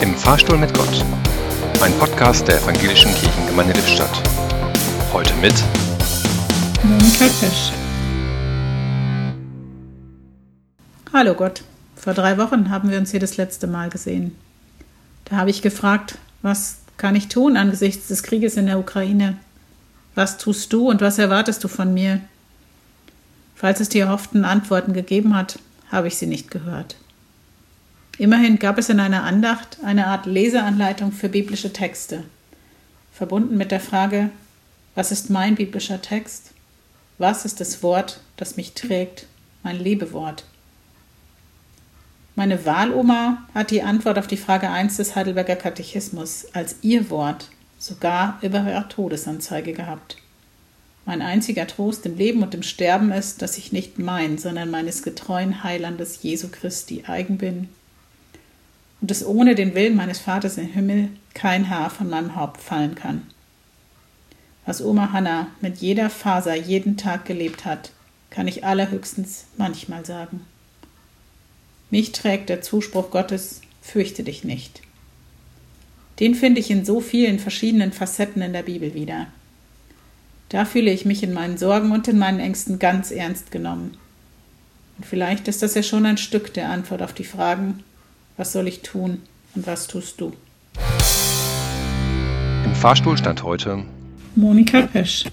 Im Fahrstuhl mit Gott. Ein Podcast der Evangelischen Kirchengemeinde Lippstadt. Heute mit Monika Pesch. Hallo Gott. Vor drei Wochen haben wir uns hier das letzte Mal gesehen. Da habe ich gefragt, was kann ich tun angesichts des Krieges in der Ukraine? Was tust du und was erwartest du von mir? Falls es die erhofften Antworten gegeben hat, habe ich sie nicht gehört. Immerhin gab es in einer Andacht eine Art Leseanleitung für biblische Texte, verbunden mit der Frage, was ist mein biblischer Text? Was ist das Wort, das mich trägt, mein Lebewort? Meine Wahloma hat die Antwort auf die Frage 1 des Heidelberger Katechismus als ihr Wort sogar über ihrer Todesanzeige gehabt. Mein einziger Trost im Leben und im Sterben ist, dass ich nicht mein, sondern meines getreuen Heilandes Jesu Christi eigen bin und dass ohne den Willen meines Vaters im Himmel kein Haar von meinem Haupt fallen kann. Was Oma Hanna mit jeder Faser jeden Tag gelebt hat, kann ich allerhöchstens manchmal sagen. Mich trägt der Zuspruch Gottes, fürchte dich nicht. Den finde ich in so vielen verschiedenen Facetten in der Bibel wieder. Da fühle ich mich in meinen Sorgen und in meinen Ängsten ganz ernst genommen. Und vielleicht ist das ja schon ein Stück der Antwort auf die Fragen, was soll ich tun und was tust du? Im Fahrstuhl stand heute Monika Pesch.